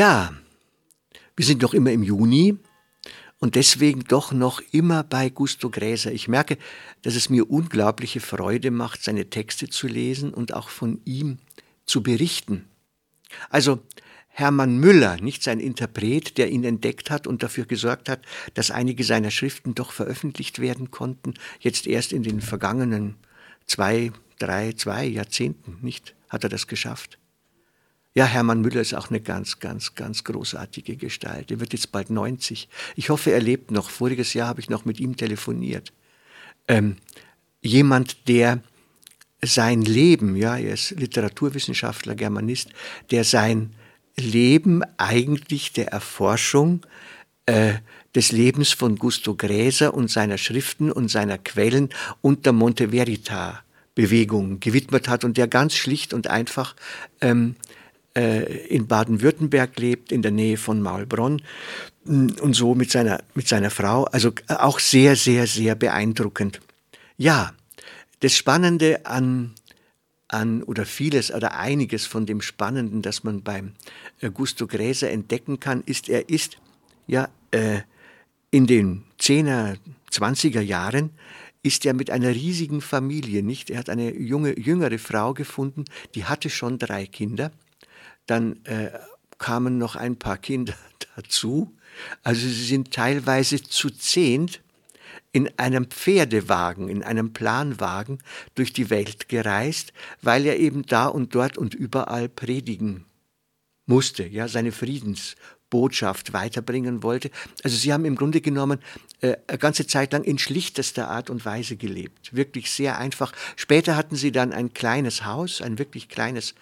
Ja, wir sind doch immer im Juni und deswegen doch noch immer bei Gusto Gräser. Ich merke, dass es mir unglaubliche Freude macht, seine Texte zu lesen und auch von ihm zu berichten. Also Hermann Müller, nicht sein Interpret, der ihn entdeckt hat und dafür gesorgt hat, dass einige seiner Schriften doch veröffentlicht werden konnten, jetzt erst in den vergangenen zwei, drei, zwei Jahrzehnten, nicht, hat er das geschafft. Ja, Hermann Müller ist auch eine ganz, ganz, ganz großartige Gestalt. Er wird jetzt bald 90. Ich hoffe, er lebt noch. Voriges Jahr habe ich noch mit ihm telefoniert. Ähm, jemand, der sein Leben, ja, er ist Literaturwissenschaftler, Germanist, der sein Leben eigentlich der Erforschung äh, des Lebens von Gusto Gräser und seiner Schriften und seiner Quellen und der Monte Verita Bewegung gewidmet hat und der ganz schlicht und einfach ähm, äh, in Baden-Württemberg lebt, in der Nähe von Maulbronn mm, und so mit seiner, mit seiner Frau. Also äh, auch sehr, sehr, sehr beeindruckend. Ja, das Spannende an, an oder vieles oder einiges von dem Spannenden, das man beim äh, Gusto Gräser entdecken kann, ist, er ist ja äh, in den 10er, 20er Jahren ist er mit einer riesigen Familie, nicht? Er hat eine junge, jüngere Frau gefunden, die hatte schon drei Kinder dann äh, kamen noch ein paar Kinder dazu. Also sie sind teilweise zu zehnt in einem Pferdewagen, in einem Planwagen durch die Welt gereist, weil er eben da und dort und überall predigen musste, ja, seine Friedensbotschaft weiterbringen wollte. Also sie haben im Grunde genommen äh, eine ganze Zeit lang in schlichtester Art und Weise gelebt, wirklich sehr einfach. Später hatten sie dann ein kleines Haus, ein wirklich kleines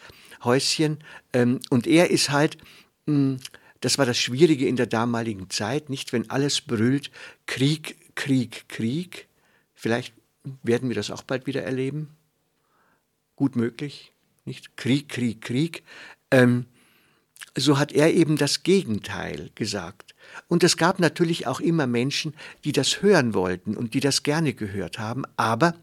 Häuschen. Ähm, und er ist halt, mh, hm, das war das Schwierige in der damaligen Zeit, nicht wenn alles brüllt, Krieg, Krieg, Krieg. Vielleicht werden wir das auch bald wieder erleben. Gut möglich, nicht? Krieg, Krieg, Krieg. Ähm, so hat er eben das Gegenteil gesagt. Und es gab natürlich auch immer Menschen, die das hören wollten und die das gerne gehört haben, aber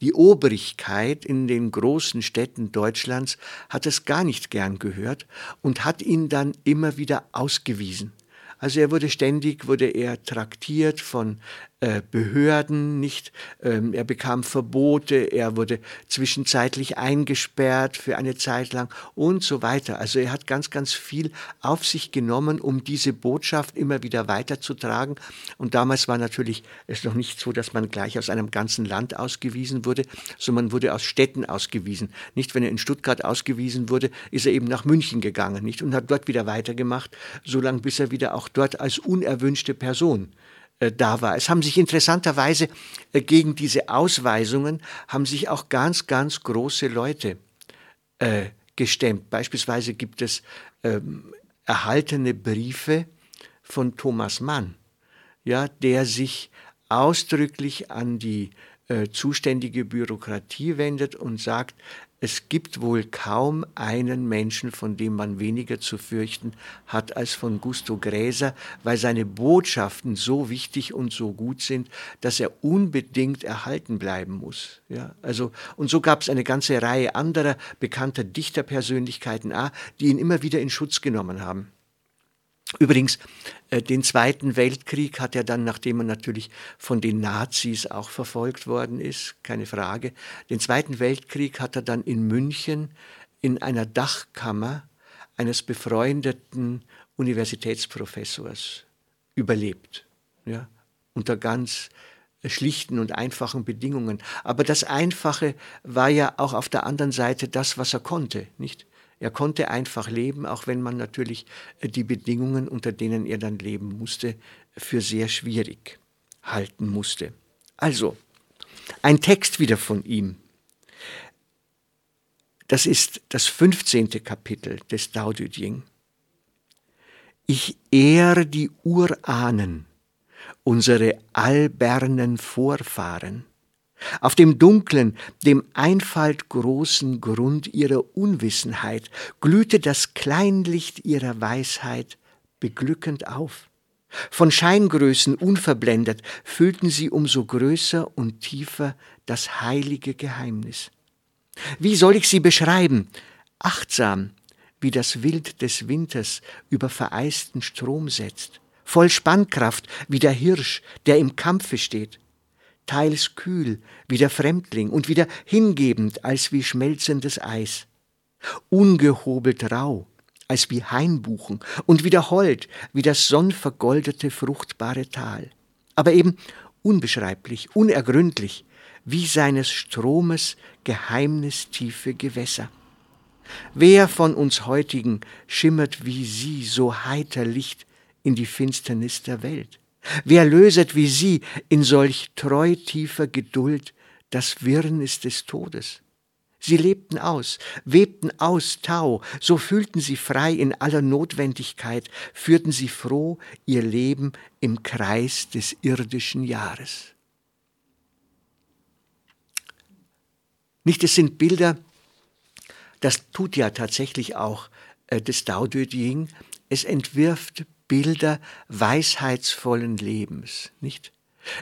die Obrigkeit in den großen Städten Deutschlands hat es gar nicht gern gehört und hat ihn dann immer wieder ausgewiesen. Also er wurde ständig, wurde er traktiert von äh, Behörden, nicht, ähm, er bekam Verbote, er wurde zwischenzeitlich eingesperrt für eine Zeit lang und so weiter. Also er hat ganz, ganz viel auf sich genommen, um diese Botschaft immer wieder weiterzutragen. Und damals war natürlich es noch nicht so, dass man gleich aus einem ganzen Land ausgewiesen wurde, sondern man wurde aus Städten ausgewiesen. Nicht, wenn er in Stuttgart ausgewiesen wurde, ist er eben nach München gegangen, nicht, und hat dort wieder weitergemacht, solange bis er wieder auch dort als unerwünschte Person äh, da war. Es haben sich interessanterweise äh, gegen diese Ausweisungen haben sich auch ganz, ganz große Leute äh, gestemmt. Beispielsweise gibt es ähm, erhaltene Briefe von Thomas Mann, ja, der sich ausdrücklich an die äh, zuständige Bürokratie wendet und sagt, es gibt wohl kaum einen Menschen, von dem man weniger zu fürchten hat als von Gusto Gräser, weil seine Botschaften so wichtig und so gut sind, dass er unbedingt erhalten bleiben muss. Ja, also, und so gab es eine ganze Reihe anderer bekannter Dichterpersönlichkeiten, die ihn immer wieder in Schutz genommen haben. Übrigens, äh, den Zweiten Weltkrieg hat er dann, nachdem er natürlich von den Nazis auch verfolgt worden ist, keine Frage, den Zweiten Weltkrieg hat er dann in München in einer Dachkammer eines befreundeten Universitätsprofessors überlebt, ja, unter ganz schlichten und einfachen Bedingungen. Aber das Einfache war ja auch auf der anderen Seite das, was er konnte, nicht? Er konnte einfach leben, auch wenn man natürlich äh, die Bedingungen, unter denen er dann leben musste, für sehr schwierig halten musste. Also, ein Text wieder von ihm. Das ist das 15. Kapitel des Dao De Jing. Ich ehre die Urahnen, unsere albernen Vorfahren. Auf dem dunklen, dem Einfalt großen Grund ihrer Unwissenheit glühte das Kleinlicht ihrer Weisheit beglückend auf. Von Scheingrößen unverblendet füllten sie umso größer und tiefer das heilige Geheimnis. Wie soll ich sie beschreiben? Achtsam, wie das Wild des Winters über vereisten Strom setzt, voll Spannkraft wie der Hirsch, der im Kampfe steht, teils kühl wie der Fremdling und wieder hingebend als wie schmelzendes Eis, ungehobelt rau als wie Hainbuchen und wieder hold wie das sonnvergoldete fruchtbare Tal, aber eben unbeschreiblich, unergründlich, wie seines Stromes geheimnistiefe Gewässer. Wer von uns heutigen schimmert wie sie so heiter Licht in die Finsternis der Welt? Wer löset wie sie in solch treu tiefer Geduld das Wirrnis des Todes? Sie lebten aus, webten aus Tau, so fühlten sie frei in aller Notwendigkeit, führten sie froh ihr Leben im Kreis des irdischen Jahres. Nicht, es sind Bilder, das tut ja tatsächlich auch äh, das Dao De Jing, es entwirft Bilder weisheitsvollen Lebens, nicht?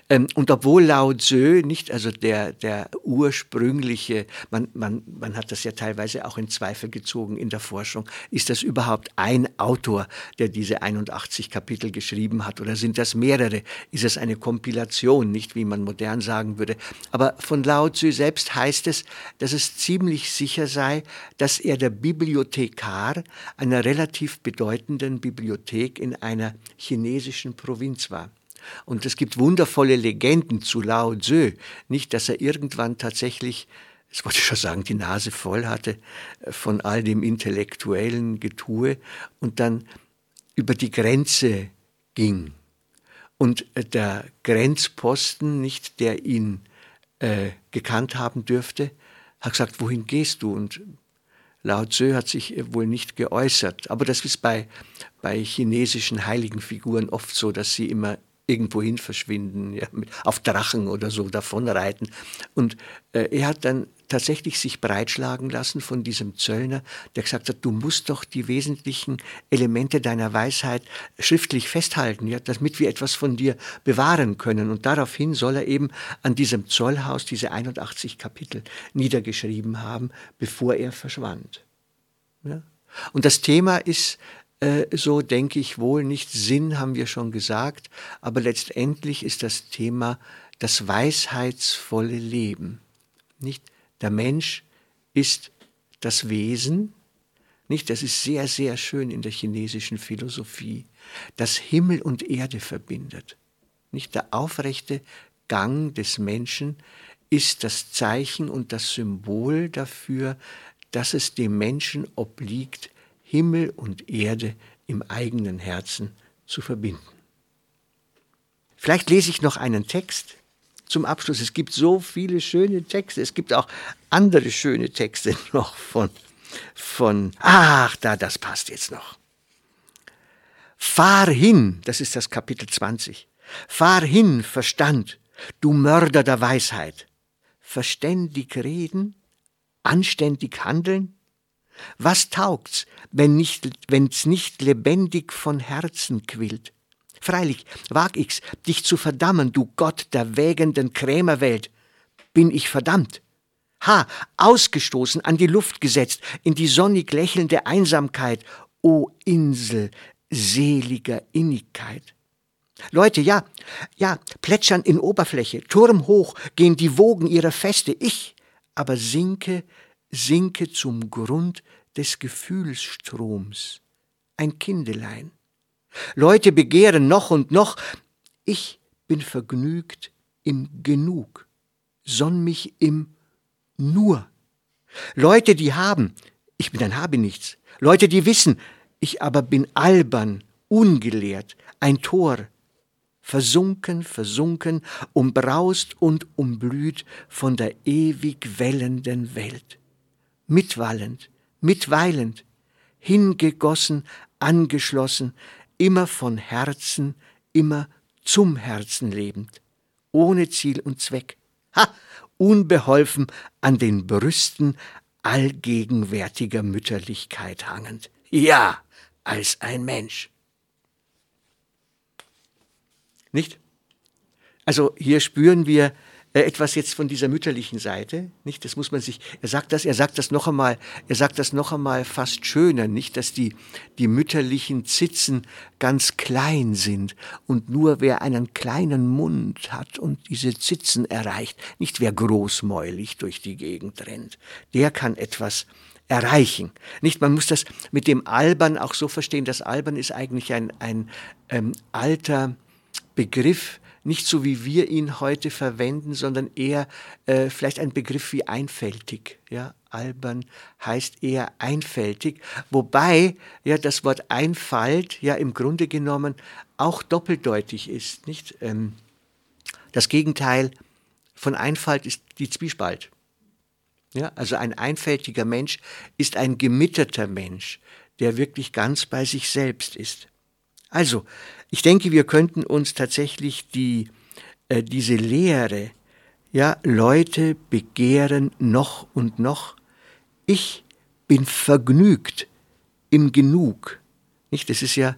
Ähm, und obwohl Lao Tzu nicht, also der, der ursprüngliche, man, man, man hat das ja teilweise auch in Zweifel gezogen in der Forschung, ist das überhaupt ein Autor, der diese 81 Kapitel geschrieben hat oder sind das mehrere? Ist es eine Kompilation, nicht wie man modern sagen würde? Aber von Lao Tzu selbst heißt es, dass es ziemlich sicher sei, dass er der Bibliothekar einer relativ bedeutenden Bibliothek in einer chinesischen Provinz war. Und es gibt wundervolle Legenden zu Lao Tzu. Nicht, dass er irgendwann tatsächlich, das wollte ich schon sagen, die Nase voll hatte äh, von all dem intellektuellen Getue und dann über die Grenze ging. Und äh, der Grenzposten, nicht der ihn äh, gekannt haben dürfte, hat gesagt, wohin gehst du? Und Lao Tzu hat sich äh, wohl nicht geäußert. Aber das ist bei, bei chinesischen heiligen Figuren oft so, dass sie immer irgendwohin verschwinden, ja, auf Drachen oder so davonreiten. Und äh, er hat dann tatsächlich sich breitschlagen lassen von diesem Zöllner, der gesagt hat, du musst doch die wesentlichen Elemente deiner Weisheit schriftlich festhalten, ja, damit wir etwas von dir bewahren können. Und daraufhin soll er eben an diesem Zollhaus diese 81 Kapitel niedergeschrieben haben, bevor er verschwand. Ja? Und das Thema ist so denke ich wohl nicht. Sinn haben wir schon gesagt, aber letztendlich ist das Thema das weisheitsvolle Leben. Nicht der Mensch ist das Wesen, nicht? Das ist sehr, sehr schön in der chinesischen Philosophie, das Himmel und Erde verbindet. Nicht der aufrechte Gang des Menschen ist das Zeichen und das Symbol dafür, dass es dem Menschen obliegt, Himmel und Erde im eigenen Herzen zu verbinden. Vielleicht lese ich noch einen Text zum Abschluss. Es gibt so viele schöne Texte. Es gibt auch andere schöne Texte noch von, von, ach, da, das passt jetzt noch. Fahr hin, das ist das Kapitel 20. Fahr hin, Verstand, du Mörder der Weisheit. Verständig reden, anständig handeln, was taugt's, wenn nicht, wenn's nicht lebendig von Herzen quillt? Freilich, wag ich's, dich zu verdammen, du Gott der wägenden Krämerwelt. Bin ich verdammt? Ha, ausgestoßen, an die Luft gesetzt, in die sonnig lächelnde Einsamkeit, o Insel seliger Innigkeit. Leute, ja, ja, plätschern in Oberfläche, turmhoch gehen die Wogen ihrer Feste, ich aber sinke sinke zum Grund des Gefühlsstroms, ein Kindelein. Leute begehren noch und noch, ich bin vergnügt im Genug, sonn mich im Nur. Leute, die haben, ich bin ein Habenichts. Leute, die wissen, ich aber bin albern, ungelehrt, ein Tor, versunken, versunken, umbraust und umblüht von der ewig wellenden Welt mitwallend, mitweilend, hingegossen, angeschlossen, immer von Herzen, immer zum Herzen lebend, ohne Ziel und Zweck. Ha! Unbeholfen an den Brüsten allgegenwärtiger Mütterlichkeit hangend. Ja, als ein Mensch. Nicht? Also hier spüren wir etwas jetzt von dieser mütterlichen Seite, nicht? Das muss man sich, er sagt das, er sagt das noch einmal, er sagt das noch einmal fast schöner, nicht? Dass die, die mütterlichen Zitzen ganz klein sind und nur wer einen kleinen Mund hat und diese Zitzen erreicht, nicht wer großmäulig durch die Gegend rennt, der kann etwas erreichen. Nicht, man muss das mit dem Albern auch so verstehen, das Albern ist eigentlich ein, ein ähm, alter Begriff, nicht so wie wir ihn heute verwenden, sondern eher äh, vielleicht ein Begriff wie einfältig. Ja, albern heißt eher einfältig, wobei ja das Wort Einfalt ja im Grunde genommen auch doppeldeutig ist. Nicht? Ähm, das Gegenteil von Einfalt ist die Zwiespalt. Ja, also ein einfältiger Mensch ist ein gemitterter Mensch, der wirklich ganz bei sich selbst ist. Also, ich denke, wir könnten uns tatsächlich die, äh, diese Lehre, ja, Leute begehren noch und noch, ich bin vergnügt im Genug. Nicht, das ist ja,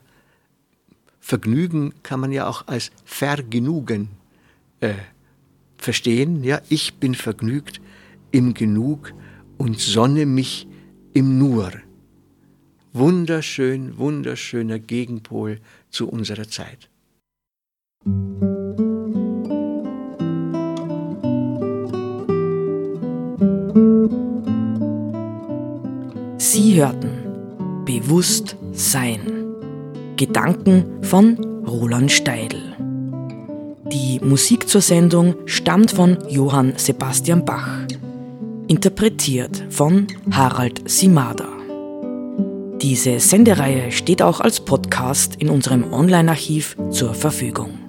Vergnügen kann man ja auch als Vergnügen äh, verstehen. Ja, ich bin vergnügt im Genug und sonne mich im Nur wunderschön, wunderschöner Gegenpol zu unserer Zeit. Sie hörten Bewusst Sein. Gedanken von Roland Steidl. Die Musik zur Sendung stammt von Johann Sebastian Bach. Interpretiert von Harald Simada. Diese Sendereihe steht auch als Podcast in unserem Online-Archiv zur Verfügung.